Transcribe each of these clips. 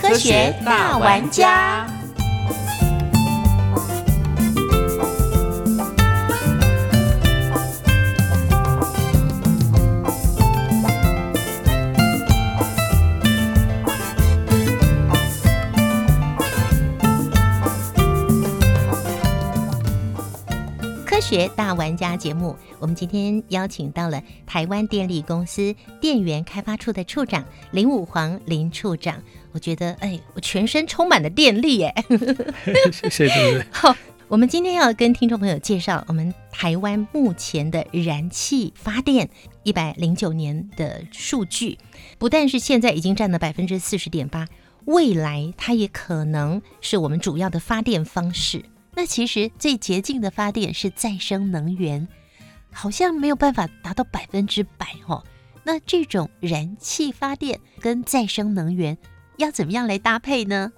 科学大玩家。学大玩家节目，我们今天邀请到了台湾电力公司电源开发处的处长林武煌林处长。我觉得，哎，我全身充满了电力，耶，谢谢主持人。好，我们今天要跟听众朋友介绍我们台湾目前的燃气发电一百零九年的数据，不但是现在已经占了百分之四十点八，未来它也可能是我们主要的发电方式。那其实最洁净的发电是再生能源，好像没有办法达到百分之百哦。那这种燃气发电跟再生能源要怎么样来搭配呢？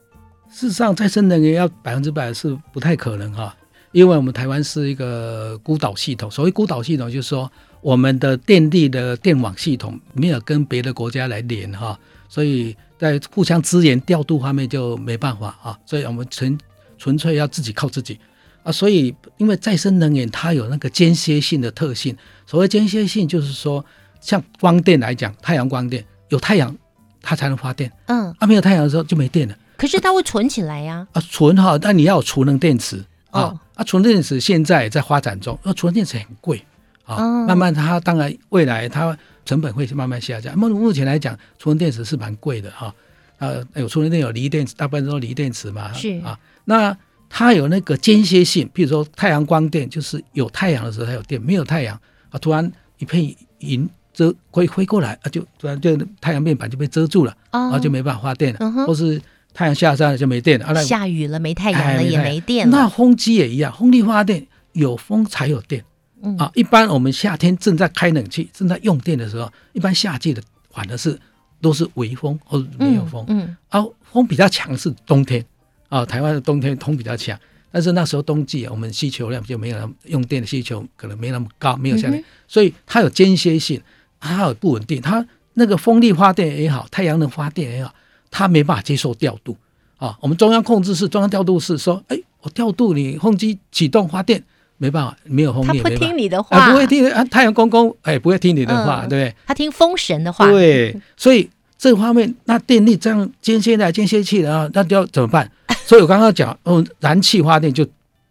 事实上，再生能源要百分之百是不太可能哈，因为我们台湾是一个孤岛系统。所谓孤岛系统，就是说我们的电力的电网系统没有跟别的国家来连哈，所以在互相资源调度方面就没办法啊。所以我们纯纯粹要自己靠自己啊，所以因为再生能源它有那个间歇性的特性。所谓间歇性，就是说像光电来讲，太阳光电有太阳它才能发电，嗯，啊没有太阳的时候就没电了可是它会存起来呀、啊。存哈，但你要有储能电池啊哦啊，储能电池现在也在发展中，那储能电池很贵啊，哦慢慢它当然未来它成本会慢慢下降。目目前来讲，储能电池是蛮贵的哈。啊，有储能电有锂电池，大部分都是锂电池嘛，是啊。那它有那个间歇性，比如说太阳光电，就是有太阳的时候它有电，没有太阳啊，突然一片云遮挥挥过来啊，就突然就太阳面板就被遮住了，哦。然后就没办法发电了，嗯或是太阳下山了就没电了，啊，下雨了没太阳了也没电了，那风机也一样，风力发电有风才有电。嗯。啊，一般我们夏天正在开冷气、正在用电的时候，一般夏季的反而是都是微风或者没有风。嗯，啊，风比较强是冬天啊，台湾的冬天风比较强，但是那时候冬季我们需求量就没有那么用电的需求可能没那么高，没有下来，嗯所以它有间歇性，它有不稳定，它那个风力发电也好，太阳能发电也好，它没办法接受调度啊。我们中央控制室、中央调度室说，哎，我调度你风机启动发电，没办法，没有风力，他不听你的话，啊，不会听啊，太阳公公哎，不会听你的话，嗯对不对？他听风神的话，对，所以这方面那电力这样间歇来间歇去的啊，那就要怎么办？所以我刚刚讲，哦，燃气发电就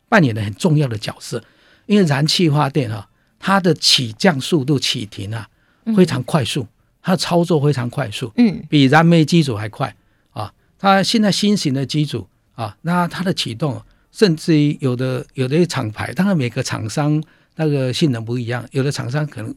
扮演了很重要的角色，因为燃气发电啊，它的起降速度、起停啊非常快速，它的操作非常快速，嗯比燃煤机组还快啊。它现在新型的机组啊，那它的启动，甚至于有的有的厂牌，当然每个厂商那个性能不一样，有的厂商可能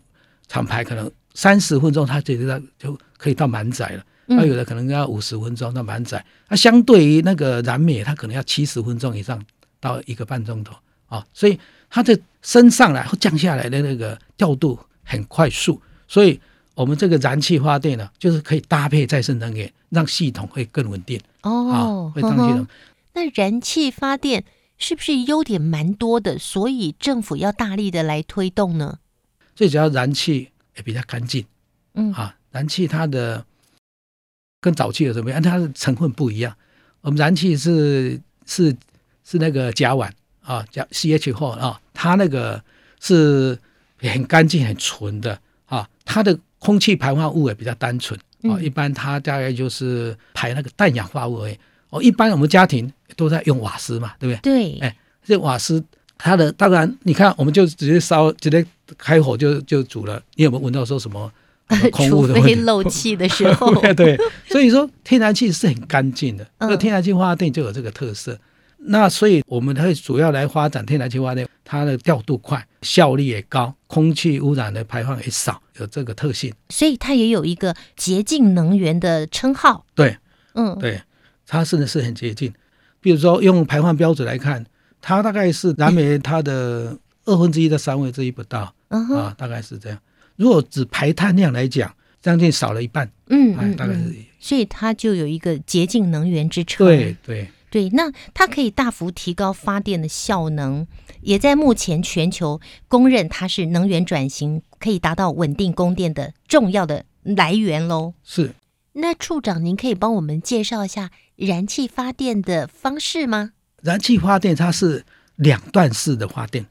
厂牌可能三十分钟它就就可以到满载了，嗯那有的可能要五十分钟到满载，那相对于那个燃煤，它可能要七十分钟以上到一个半钟头啊，所以它的升上来或降下来的那个调度很快速，所以我们这个燃气发电呢，就是可以搭配再生能源，让系统会更稳定哦啊，，会让系统那燃气发电是不是优点蛮多的？所以政府要大力的来推动呢？最主要燃气也比较干净嗯啊，燃气它的跟早期有什么样？它的成分不一样。我们燃气是是是那个甲烷啊，甲 CH 后啊，它那个是很干净、很纯的啊，它的空气排放物也比较单纯啊，嗯一般它大概就是排那个氮氧化物而已。哦，一般我们家庭都在用瓦斯嘛，对不对？对，哎这瓦斯它的当然，你看我们就直接烧，直接开火就就煮了。你有没有闻到说什么空除污的问题？非漏气的时候，对对，所以说天然气是很干净的，嗯那天然气发电就有这个特色。那所以我们会主要来发展天然气发电，它的调度快，效率也高，空气污染的排放也少，有这个特性。所以它也有一个洁净能源的称号。对嗯，对，它甚至是很洁净。比如说用排放标准来看，它大概是燃煤它的二分之一到三分之一不到嗯，啊，大概是这样。如果只排碳量来讲，将近少了一半，哎，嗯嗯，大概是嗯所以它就有一个洁净能源之称。对对。对，那它可以大幅提高发电的效能，也在目前全球公认它是能源转型可以达到稳定供电的重要的来源喽。是那处长，您可以帮我们介绍一下燃气发电的方式吗？燃气发电，它是两段式的发电。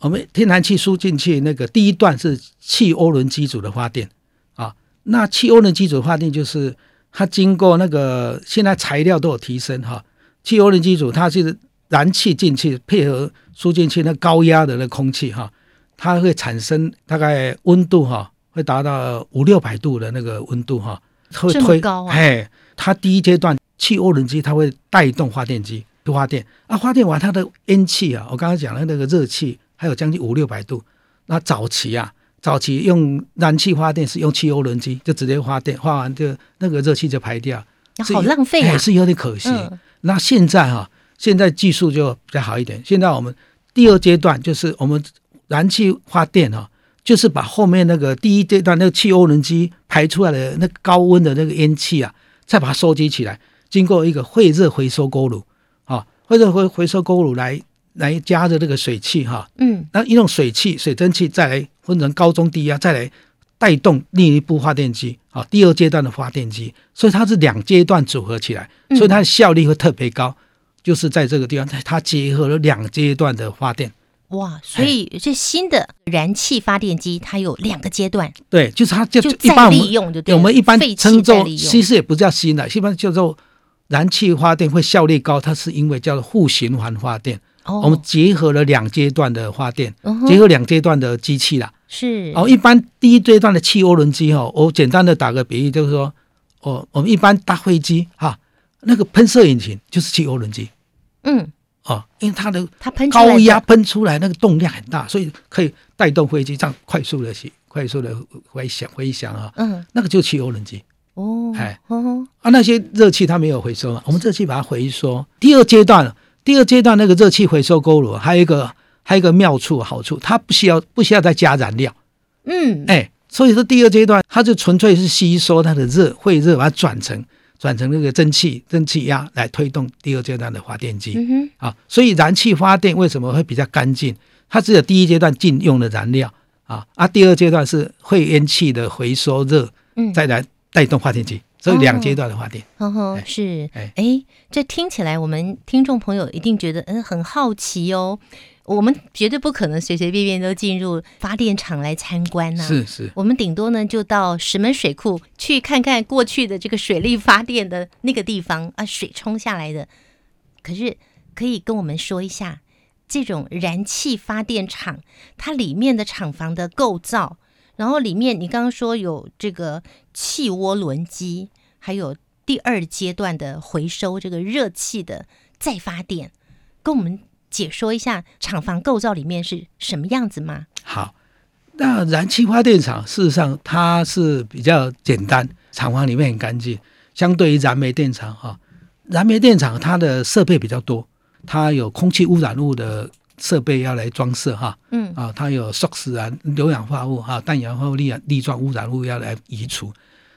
我们天然气输进去，那个第一段是气涡轮机组的发电啊。那气涡轮机组发电就是它经过那个现在材料都有提升哈，气涡轮机组它是燃气进去配合输进去那高压的那空气哈，它会产生大概温度哈会达到五六百度的那个温度哈，会推高啊哎，它第一阶段气涡轮机它会带动发电机去发电啊，发电完它的烟气啊，我刚刚讲的那个热气还有将近五六百度。那早期啊，早期用燃气发电是用汽油轮机，就直接发电，发完就那个热气就排掉，是好浪费啊！哎是有点可惜。嗯那现在哈、现在技术就比较好一点。现在我们第二阶段就是我们燃气发电哈、就是把后面那个第一阶段那个汽油轮机排出来的那个高温的那个烟气啊，再把它收集起来，经过一个汇热回收锅炉啊，汇热回回收锅炉来来加热这个水汽哈、嗯。那用水汽、水蒸气再来分成高中低压，再来带动另一部发电机，啊，第二阶段的发电机，所以它是两阶段组合起来，所以它的效率会特别高，就是在这个地方，它它结合了两阶段的发电，哇，所以这新的燃气发电机它有两个阶段，对，就是它就就一般再我们利用就对，我们一般称作其实也不叫新的，一般叫做燃气发电会效率高，它是因为叫做互循环发电，哦，我们结合了两阶段的发电，嗯结合两阶段的机器啦。是。哦，一般第一阶段的汽涡轮机哈，我简单的打个比喻，就是说，哦，我们一般搭飞机哈，那个喷射引擎就是汽涡轮机。嗯，哦，因为它的它喷高压喷出来那个动量很大，所以可以带动飞机这样快速的去快速的回响回响啊，嗯。那个就是气涡轮机。哦，哎。哦啊，那些热气它没有回收嘛，我们热气把它回收。第二阶段，第二阶段那个热气回收锅炉还有一个还有一个妙处好处，它不需要不需要再加燃料。嗯哎，所以说第二阶段它就纯粹是吸收它的热，会热把它转成转成那个蒸汽蒸汽压来推动第二阶段的发电机、嗯哼啊。所以燃气发电为什么会比较干净？它只有第一阶段禁用的燃料啊，啊，第二阶段是会烟气的回收热，嗯，再来带动发电机，所以两阶段的发电。呵呵，哎是，哎哎，这听起来我们听众朋友一定觉得嗯很好奇哦。我们绝对不可能随随便便都进入发电厂来参观呐、是是，我们顶多呢就到石门水库去看看过去的这个水力发电的那个地方啊，水冲下来的。可是可以跟我们说一下，这种燃气发电厂它里面的厂房的构造，然后里面你刚刚说有这个气涡轮机，还有第二阶段的回收这个热气的再发电，跟我们解说一下厂房构造里面是什么样子吗？好。那燃气发电厂事实上它是比较简单，厂房里面很干净，相对于燃煤电厂哈、燃煤电厂它的设备比较多，它有空气污染物的设备要来装设哈，嗯啊，它有 SOx 啊、硫氧化物哈、氮氧化物、粒粒状污染物要来移除。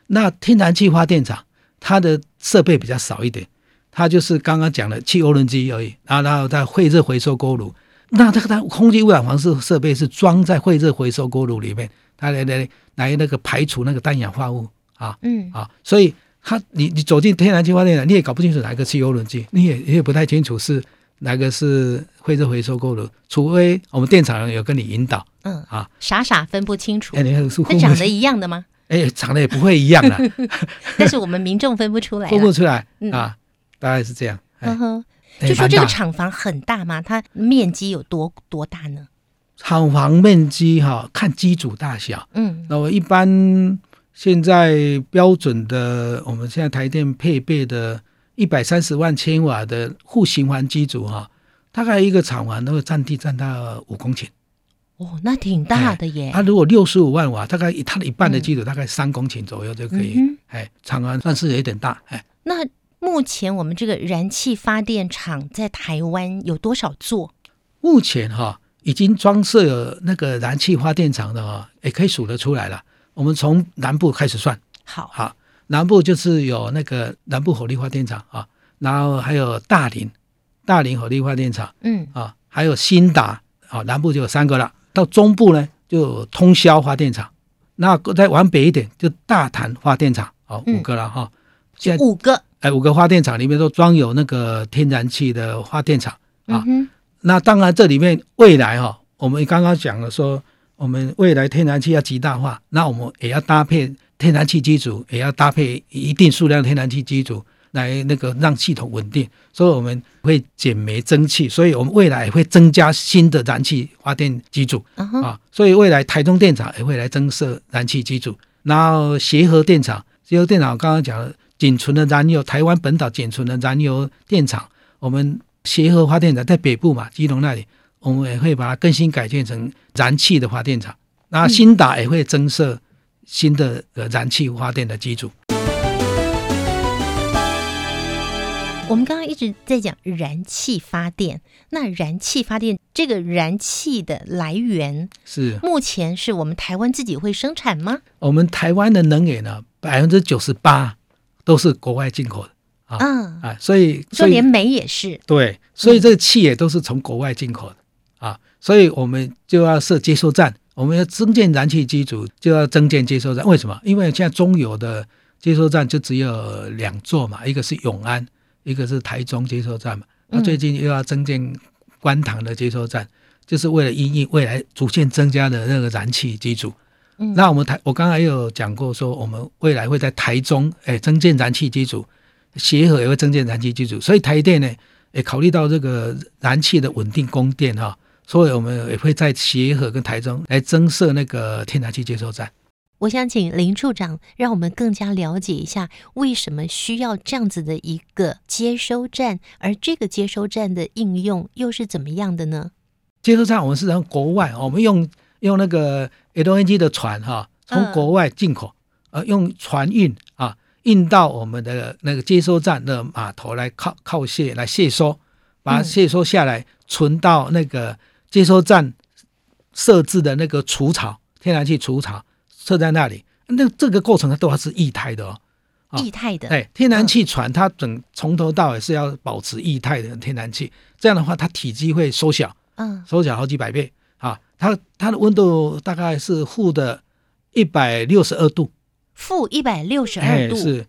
那天然气发电厂它的设备比较少一点，它就是刚刚讲的汽涡轮机而已，然后然后它会热回收锅炉。那这个它空气污染防治设备是装在会热回收锅炉里面，它来来来那个排除那个氮氧化物啊嗯啊，所以它你你走进天然气发电厂，你也搞不清楚哪一个汽涡轮机，你也你也不太清楚是哪个是会热回收锅炉，除非我们电厂有跟你引导嗯啊，傻傻分不清楚哎，。你看是它长得一样的吗？哎长得也不会一样啦，但是我们民众分不出来分不。出来嗯啊，大概是这样。哎嗯哼，哎就说这个厂房很大吗？它面积有多多大呢？厂房面积哈，看机组大小。嗯那我一般现在标准的，我们现在台电配备的一百三十万千瓦的互循环机组哈，大概一个厂房都会占地占到五公顷。哦，那挺大的耶。它如果六十五万瓦，大概它的一半的机组大概三公顷左右就可以。嗯哎，厂房算是有点大。哎，那目目前我们这个燃气发电厂在台湾有多少座？目前哈、已经装设有那个燃气发电厂的哈、也可以数得出来了。我们从南部开始算，好，好，南部就是有那个南部火力发电厂啊，然后还有大林，大林火力发电厂嗯啊，还有新达啊，南部就有三个了。到中部呢，就通霄发电厂，那再往北一点就大潭发电厂，好嗯五个了哈。现在五个，哎，五个发电厂里面都装有那个天然气的发电厂。啊嗯，那当然，这里面未来哈、我们刚刚讲了说，我们未来天然气要极大化，那我们也要搭配天然气机组，也要搭配一定数量的天然气机组来那个让系统稳定。所以我们会减煤增气，所以我们未来也会增加新的燃气发电机组啊。所以未来台中电厂也会来增设燃气机组，然后协和电厂，协和电厂刚刚讲了，仅存的燃油，台湾本岛仅存的燃油电厂，我们协和发电厂在北部嘛，基隆那里，我们也会把它更新改建成燃气的发电厂。那新达也会增设新的呃燃气发电的基础。我们刚刚一直在讲燃气发电，那燃气发电这个燃气的来源，是。目前是我们台湾自己会生产吗？我们台湾的能源呢，百分之九十八都是国外进口的。啊嗯，啊，所以说连煤也是，对，所以这个气也都是从国外进口的。啊，所以我们就要设接收站，我们要增建燃气机组，就要增建接收站。为什么？因为现在中油的接收站就只有两座嘛，一个是永安，一个是台中接收站嘛。那嗯最近又要增建观塘的接收站，就是为了因应未来逐渐增加的那个燃气机组。嗯那我们台，我刚才有讲过，说我们未来会在台中，哎，增建燃气机组，协和也会增建燃气机组，所以台电呢，也考虑到这个燃气的稳定供电哈、所以我们也会在协和跟台中来增设那个天然气接收站。我想请林处长让我们更加了解一下，为什么需要这样子的一个接收站，而这个接收站的应用又是怎么样的呢？接收站我们是从国外，我们用用那个 LNG 的船哈、从嗯国外进口，呃，用船运啊运到我们的那个接收站的码头来靠靠卸来卸收，把它嗯卸收下来，存到那个接收站设置的那个除草，天然气除草设在那里。那这个过程它都还是液态的哦。啊液态的，哎，天然气船它整从头到尾是要保持液态的天然气，这样的话它体积会缩小。嗯，缩小好几百倍啊！它它的温度大概是负的一百六十二度，负一百六十二度，哎是，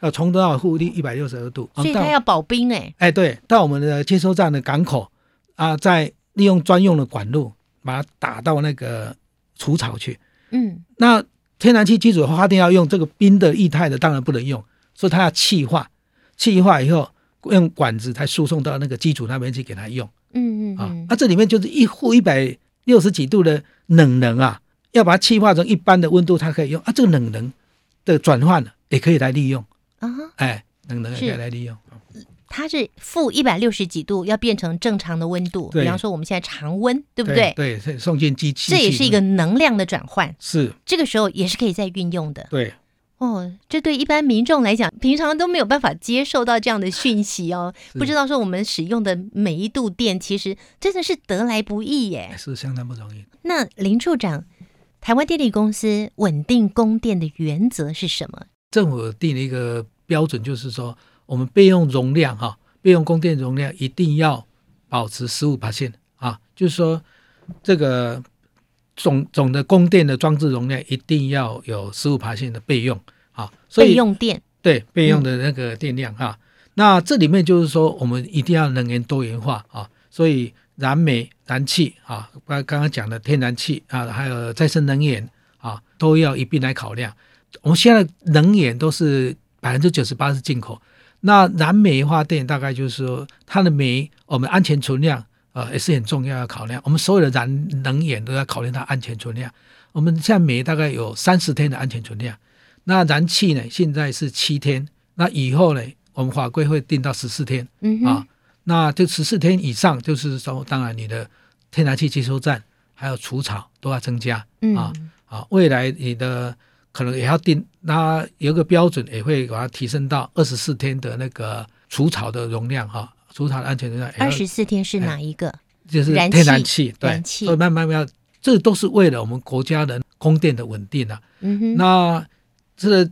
要从头到尾负一百六十二度，所以它要保冰哎、哎对，到我们的接收站的港口啊，再利用专用的管路把它打到那个除草去。嗯那天然气机组发电要用这个冰的液态的，当然不能用，所以它要气化，气化以后用管子才输送到那个机组那边去给它用。啊嗯嗯啊，，那、这里面就是一户一百六十几度的冷能啊，要把它气化成一般的温度，它可以用啊。这个冷能的转换也可以来利用，啊，哎，冷能也可以来利用。它是负一百六十几度，要变成正常的温度，比方说我们现在常温，对对不对？对，是送进机器，这也是一个能量的转换，是，这个时候也是可以再运用的。对，哦，这对一般民众来讲，平常都没有办法接受到这样的讯息哦，不知道说我们使用的每一度电，其实真的是得来不易耶。是相当不容易。那林处长，台湾电力公司稳定供电的原则是什么？政府定了一个标准，就是说我们备用容量哈，备用供电容量一定要保持十五啊，就是说这个总总的供电的装置容量一定要有十五的备用啊，所以备用电，对备用的那个电量哈、那这里面就是说，我们一定要能源多元化啊，所以燃煤、燃气啊，刚刚刚讲的天然气啊，还有再生能源啊，都要一并来考量。我们现在能源都是百分之九十八是进口，那燃煤发电大概就是说它的煤，我们安全存量呃也是很重要要考量。我们所有的燃能源都要考虑它安全存量。我们现在煤大概有三十天的安全存量。那燃气呢？现在是七天，那以后呢？我们法规会定到十四天嗯，啊。那这十四天以上，就是说，当然你的天然气接收站还有除草都要增加嗯啊啊。未来你的可能也要定，那有个标准也会把它提升到二十四天的那个除草的容量哈，除草的安全容量二十四天是哪一个？就是天然气，对，燃气所以慢慢慢慢，这都是为了我们国家的供电的稳定啊。嗯哼，那这个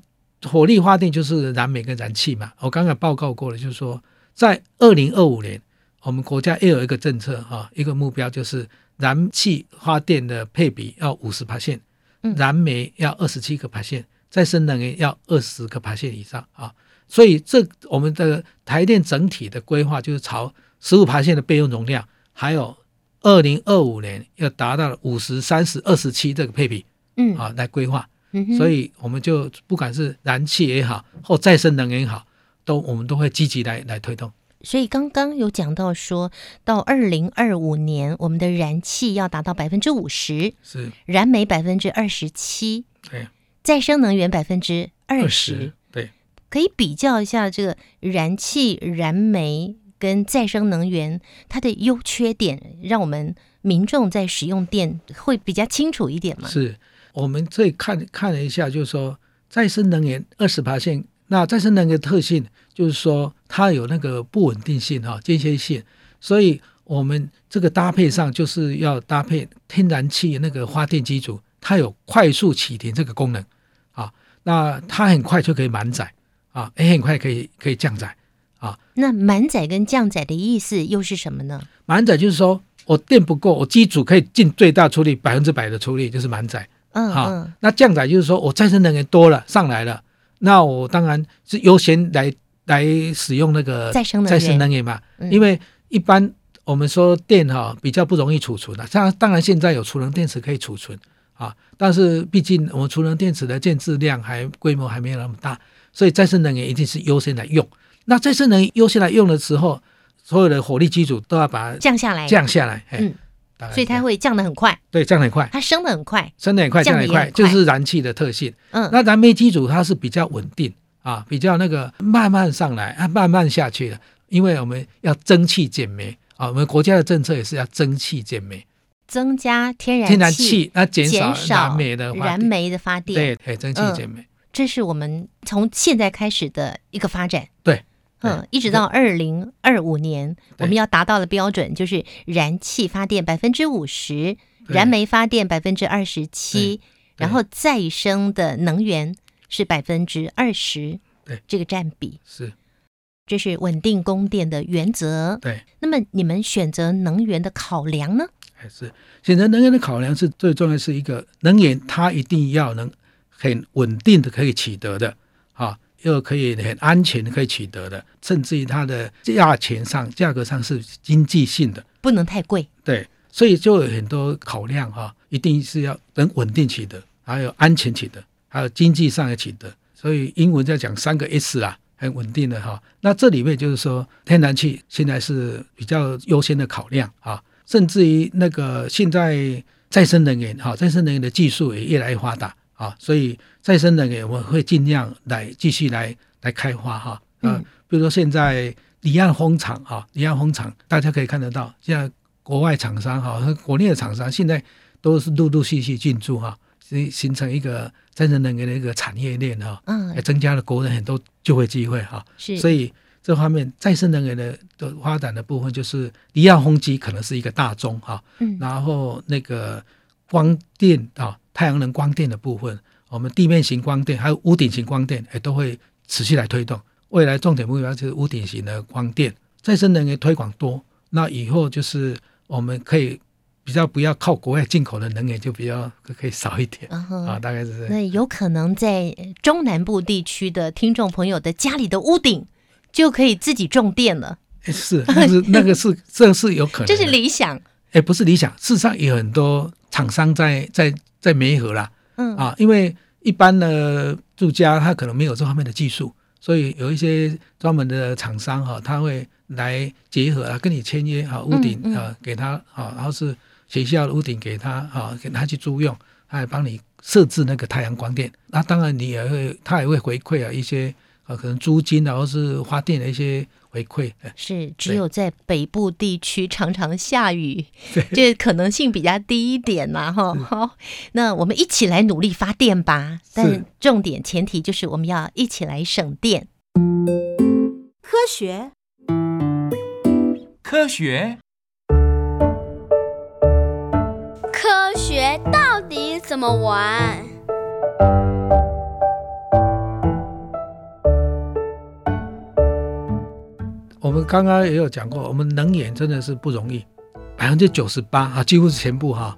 火力发电就是燃煤跟燃气嘛。我刚才报告过了，就是说在二零二五年，我们国家也有一个政策哈、一个目标就是燃气发电的配比要五十 percent，嗯燃煤要二十七个 percent，再生能源要二十个 percent 以上啊。所以这我们的台电整体的规划就是朝十五 percent 的备用容量，还有二零二五年要达到五十、三十、二十七这个配比嗯啊来规划。嗯，所以我们就不管是燃气也好，或再生能源也好，都我们都会积极来来推动。所以刚刚有讲到说，到二零二五年，我们的燃气要达到百分之五十，是。燃煤百分之二十七，对，再生能源百分之二十。十，，对，可以比较一下这个燃气、燃煤跟再生能源它的优缺点，让我们民众在使用电会比较清楚一点嘛？是。我们这里看看了一下，就是说再生能源二十八线，那再生能源的特性就是说它有那个不稳定性哈、间歇性，所以我们这个搭配上就是要搭配天然气那个发电机组，它有快速启停这个功能啊，那它很快就可以满载啊，也很快可以可以降载啊。那满载跟降载的意思又是什么呢？满载就是说我电不够，我机组可以尽最大出力，百分之百的出力就是满载。好、嗯嗯，那降载就是说我再生能源多了上来了，那我当然是优先来来使用那个再生能再生源，能源嘛，嗯。因为一般我们说电哈、比较不容易储存的、当然当然现在有储能电池可以储存啊，但是毕竟我们储能电池的建制量还规模还没有那么大，所以再生能源一定是优先来用。那再生能源优先来用的时候，所有的火力机组都要把它降下来，降下来，哎嗯，所以它会降得很快，对降得很快，它升得很快，升得很快，降很快，就是燃气的特性。嗯，那燃煤机组它是比较稳定啊，比较那个慢慢上来啊，慢慢下去的，因为我们要蒸汽减煤啊，我们国家的政策也是要蒸汽减煤，增加天然天然气那减少燃煤的燃煤的发电，对，对，增气嗯。减煤，这是我们从现在开始的一个发展。对，嗯，一直到二零二五年，我们要达到的标准就是燃气发电百分之五十，燃煤发电百分之二十七，然后再生的能源是百分之二十，对，这个占比，是。这是稳定供电的原则。对，那么你们选择能源的考量呢？还是。选择能源的考量是最重要，是一个能源它一定要能很稳定的可以取得的。啊，又可以很安全可以取得的，甚至于它的价钱上、价格上是经济性的。不能太贵。对，所以就有很多考量哈、一定是要能稳定取得，还有安全取得，还有经济上的取得。所以英文在讲三个 S 啊，很稳定的哈、那这里面就是说，天然气现在是比较优先的考量啊，甚至于那个现在再生能源哈、再生能源的技术也越来越发达啊，所以再生能源我们会尽量来继续来来开发哈、啊，嗯。比如说现在离岸风场啊，离岸风场大家可以看得到，现在国外厂商哈和国内的厂商现在都是陆陆续续进驻哈，形形成一个再生能源的一个产业链哈，嗯。也，增加了国人很多就业机会哈。是，所以这方面再生能源的的发展的部分，就是离岸风机可能是一个大宗哈，嗯。然后那个光电啊，太阳能光电的部分，我们地面型光电还有屋顶型光电，也都会持续来推动。未来重点目标就是屋顶型的光电，再生能源推广多，那以后就是我们可以比较不要靠国外进口的能源，就比较可以少一点啊，大概是这样。那有可能在中南部地区的听众朋友的家里的屋顶就可以自己种电了，诶是，那是那个是 这是有可能的，这是理想。哎，不是理想，事实上有很多厂商在在在梅河啦。嗯。啊，因为一般的住家他可能没有这方面的技术，所以有一些专门的厂商哈、他会来结合啊，跟你签约啊，屋顶嗯。嗯啊给他啊，然后是学校的屋顶给他啊，给他去租用，他还帮你设置那个太阳光电，那当然你也会他也会回馈啊一些啊，可能租金然后是发电的一些回馈。哎是只有在北部地区常常下雨，这可能性比较低一点嘛，哈。好，那我们一起来努力发电吧。但重点前提就是我们要一起来省电。科学科学科学到底怎么玩？我们刚刚也有讲过，我们能源真的是不容易，百分之九十八啊，几乎是全部哈、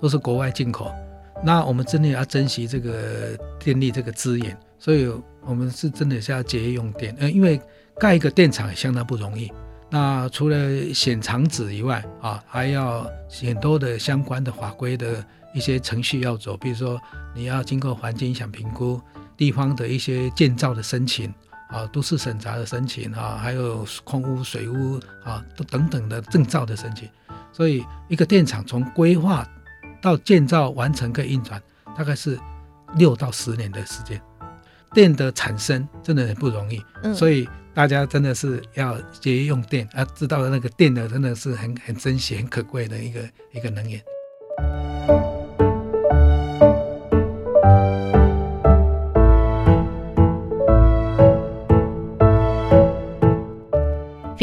都是国外进口。那我们真的要珍惜这个电力这个资源，所以我们是真的是要节约用电。呃，因为盖一个电厂也相当不容易。那除了选厂址以外啊，还要很多的相关的法规的一些程序要走，比如说你要经过环境影响评估、地方的一些建造的申请。啊，都市审查的申请啊，还有空污、水污啊，都等等的证照的申请。所以，一个电厂从规划到建造完成跟运转，大概是六到十年的时间。电的产生真的很不容易，嗯所以大家真的是要节约用电，啊，知道那个电的真的是很很珍惜、很可贵的一个一个能源。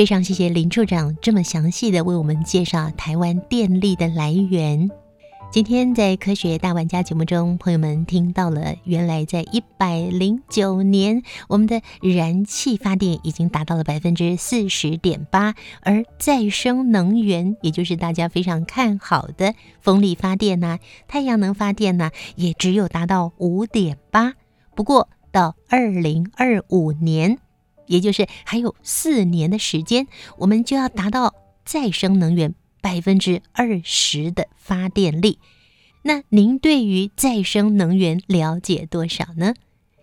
非常谢谢林处长这么详细的为我们介绍台湾电力的来源。今天在科学大玩家节目中，朋友们听到了，原来在一百零九年，我们的燃气发电已经达到了百分之四十点八，而再生能源，也就是大家非常看好的风力发电呐、太阳能发电呐、也只有达到五点八。不过到二零二五年，也就是还有四年的时间，我们就要达到再生能源百分之二十的发电力。那您对于再生能源了解多少呢？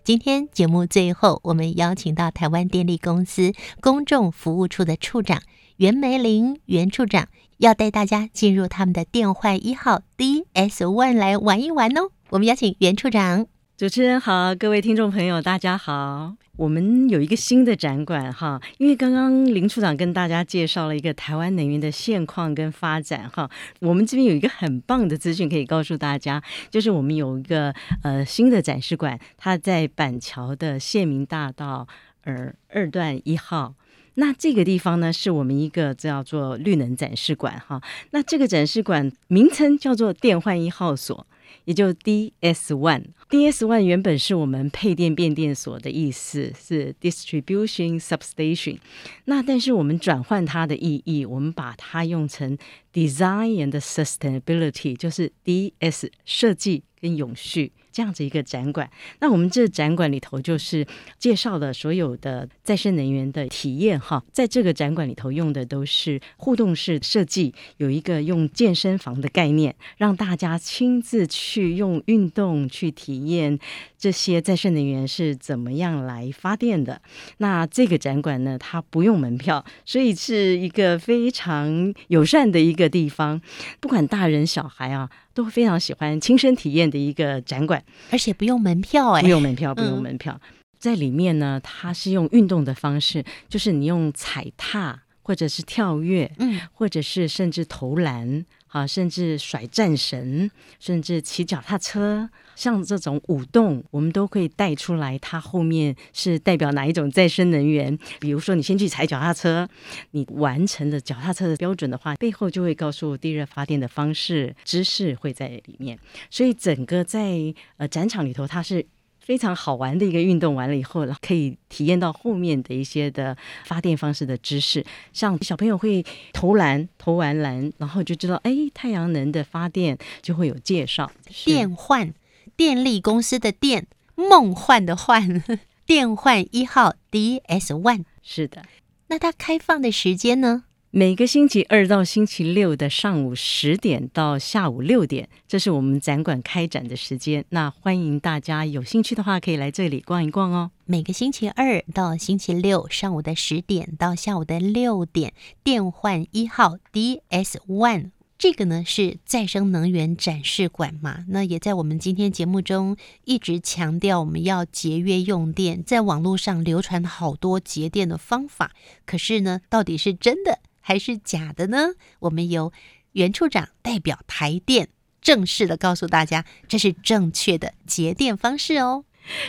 今天节目最后，我们邀请到台湾电力公司公众服务处的处长袁梅玲袁处长，要带大家进入他们的电话一号 DS One 来玩一玩哦。我们邀请袁处长。主持人好，各位听众朋友，大家好。我们有一个新的展馆哈，因为刚刚林处长跟大家介绍了一个台湾能源的现况跟发展哈，我们这边有一个很棒的资讯可以告诉大家，就是我们有一个呃新的展示馆，它在板桥的县民大道呃二段一号。那这个地方呢，是我们一个叫做绿能展示馆哈。那这个展示馆名称叫做电换一号所。也就 DS One。DS One 原本是我们配电变电所的意思，是 Distribution Substation。那但是我们转换它的意义，我们把它用成 Design and Sustainability，就是 DS 设计跟永续这样子一个展馆。那我们这展馆里头就是介绍了所有的再生能源的体验哈，在这个展馆里头用的都是互动式设计，有一个用健身房的概念，让大家亲自去用运动去体验这些再生能源是怎么样来发电的。那这个展馆呢，它不用门票，所以是一个非常友善的一个地方，不管大人小孩啊，都非常喜欢亲身体验的一个展馆。而且不用门票哎，不用门票，不嗯用门票。在里面呢，它是用运动的方式，就是你用踩踏，或者是跳跃，嗯，或者是甚至投篮，啊，甚至甩战绳，甚至骑脚踏车，像这种舞动，我们都可以带出来。它后面是代表哪一种再生能源？比如说，你先去踩脚踏车，你完成了脚踏车的标准的话，背后就会告诉地热发电的方式、知识会在里面。所以整个在呃展场里头，它是。非常好玩的一个运动，完了以后可以体验到后面的一些的发电方式的知识，像小朋友会投篮，投完篮，然后就知道，哎，太阳能的发电就会有介绍。电换电力公司的电，梦幻的幻，电换一号 DS One。是的，那它开放的时间呢？每个星期二到星期六的上午十点到下午六点，这是我们展馆开展的时间。那欢迎大家有兴趣的话，可以来这里逛一逛哦。每个星期二到星期六上午的十点到下午的六点，电换一号 DS One 这个呢是再生能源展示馆嘛，那也在我们今天节目中一直强调我们要节约用电，在网络上流传好多节电的方法，可是呢，到底是真的还是假的呢？我们由袁处长代表台电正式的告诉大家，这是正确的节电方式哦。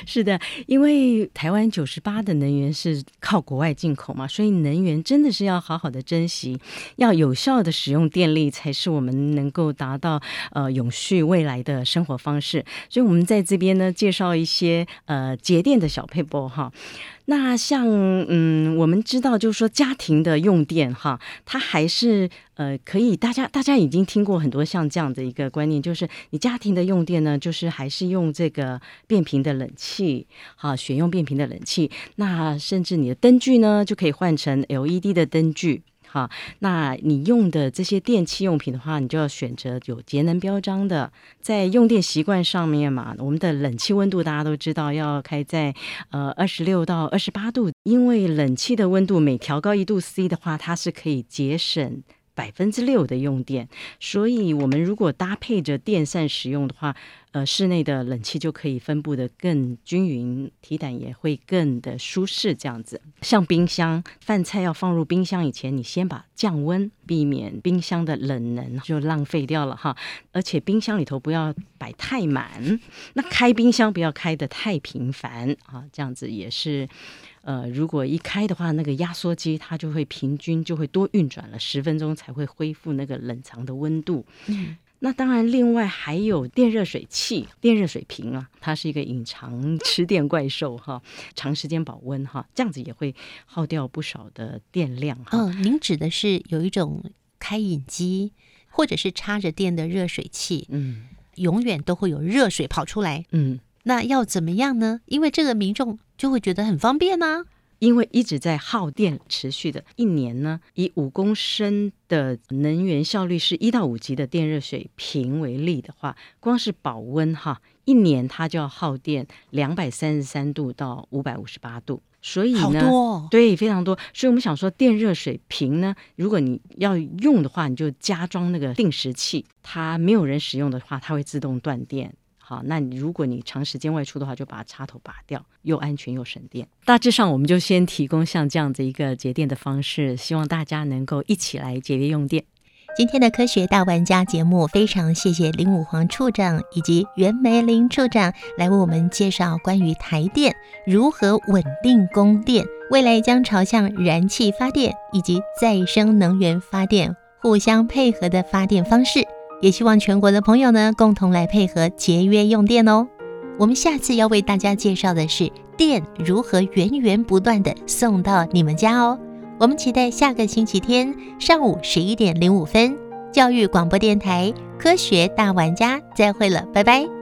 是的，因为台湾九十八的能源是靠国外进口嘛，所以能源真的是要好好的珍惜，要有效的使用电力，才是我们能够达到呃永续未来的生活方式。所以，我们在这边呢，介绍一些呃节电的小配波哈。那像嗯，我们知道，就是说家庭的用电哈，它还是呃可以，大家大家已经听过很多像这样的一个观念，就是你家庭的用电呢，就是还是用这个变频的冷气，好选用变频的冷气，那甚至你的灯具呢，就可以换成 LED 的灯具。好，那你用的这些电器用品的话，你就要选择有节能标章的。在用电习惯上面嘛，我们的冷气温度大家都知道要开在呃二十六到二十八度，因为冷气的温度每调高一度 C 的话，它是可以节省。百分之六的用电，所以我们如果搭配着电扇使用的话，呃，室内的冷气就可以分布的更均匀，体感也会更的舒适。这样子，像冰箱，饭菜要放入冰箱以前，你先把降温，避免冰箱的冷能就浪费掉了哈。而且冰箱里头不要摆太满，那开冰箱不要开的太频繁啊，这样子也是。呃，如果一开的话，那个压缩机它就会平均就会多运转了十分钟才会恢复那个冷藏的温度。嗯，那当然，另外还有电热水器、电热水瓶啊，它是一个隐藏吃电怪兽哈，长时间保温哈，这样子也会耗掉不少的电量哈。嗯，您指的是有一种开饮机或者是插着电的热水器，嗯，永远都会有热水跑出来，嗯。那要怎么样呢？因为这个民众就会觉得很方便呢。因为一直在耗电，持续的一年呢，以五公升的能源效率是一到五级的电热水瓶为例的话，光是保温哈，一年它就要耗电两百三十三度到五百五十八度。所以呢，对，非常多。所以我们想说，电热水瓶呢，如果你要用的话，你就加装那个定时器，它没有人使用的话，它会自动断电。好，那你如果你长时间外出的话，就把插头拔掉，又安全又省电。大致上，我们就先提供像这样子一个节电的方式，希望大家能够一起来节约用电。今天的科学大玩家节目，非常谢谢林武煌处长以及袁梅林处长来为我们介绍关于台电如何稳定供电，未来将朝向燃气发电以及再生能源发电互相配合的发电方式。也希望全国的朋友呢，共同来配合节约用电哦。我们下次要为大家介绍的是电如何源源不断的送到你们家哦。我们期待下个星期天上午十一点零五分，教育广播电台科学大玩家再会了，拜拜。